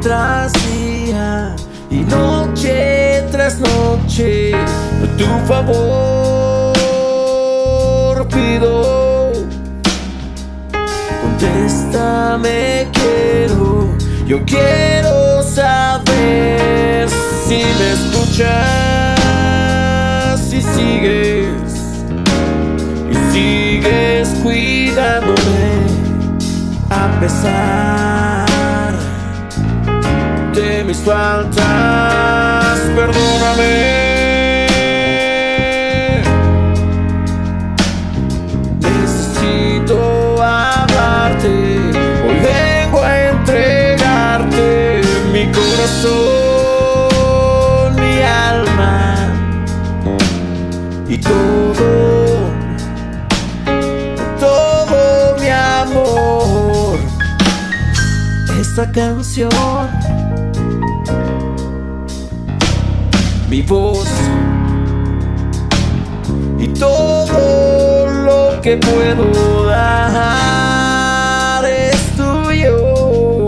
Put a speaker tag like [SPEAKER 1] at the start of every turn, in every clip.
[SPEAKER 1] tras día y noche tras noche tu favor pido. Contéstame quiero, yo quiero saber si me escuchas, si sigues y sigues cuidándome a pesar de mis faltas. Perdóname. Necesito hablarte. Hoy vengo a entregarte mi corazón, mi alma y todo, todo mi amor. Esta canción, mi voz y todo lo que puedo dar es tuyo.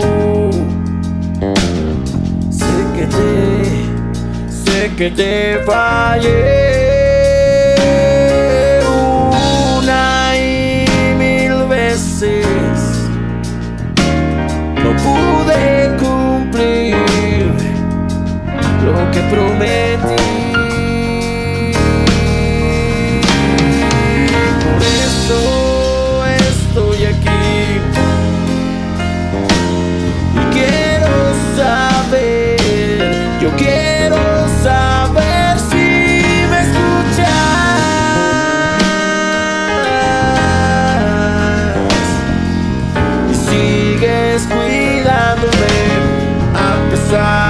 [SPEAKER 1] Sé que te, sé que te fallé que prometí. Por eso estoy aquí. Y quiero saber, yo quiero saber si me escuchas. Y sigues cuidándome a pesar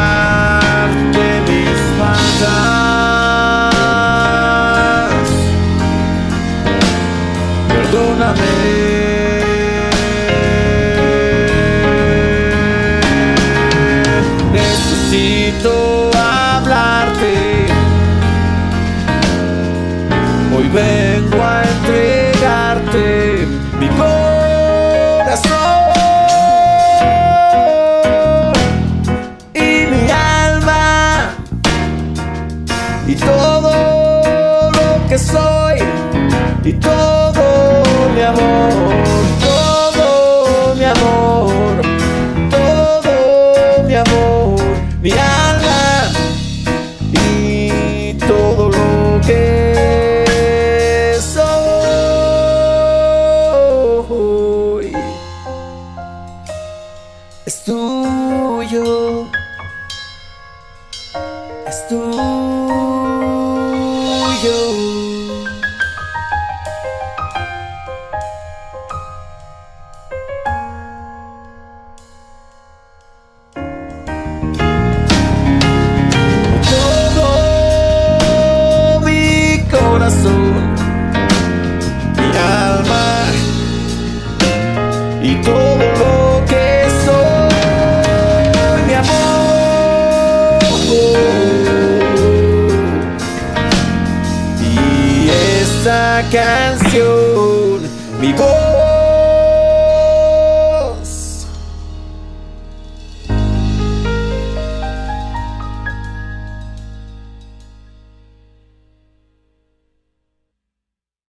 [SPEAKER 1] y todo lo que soy y todo mi amor, todo mi amor, todo mi amor, mi alma y todo lo que soy es tuyo, es tuyo. Todo mi corazón, Esta canción, mi voz.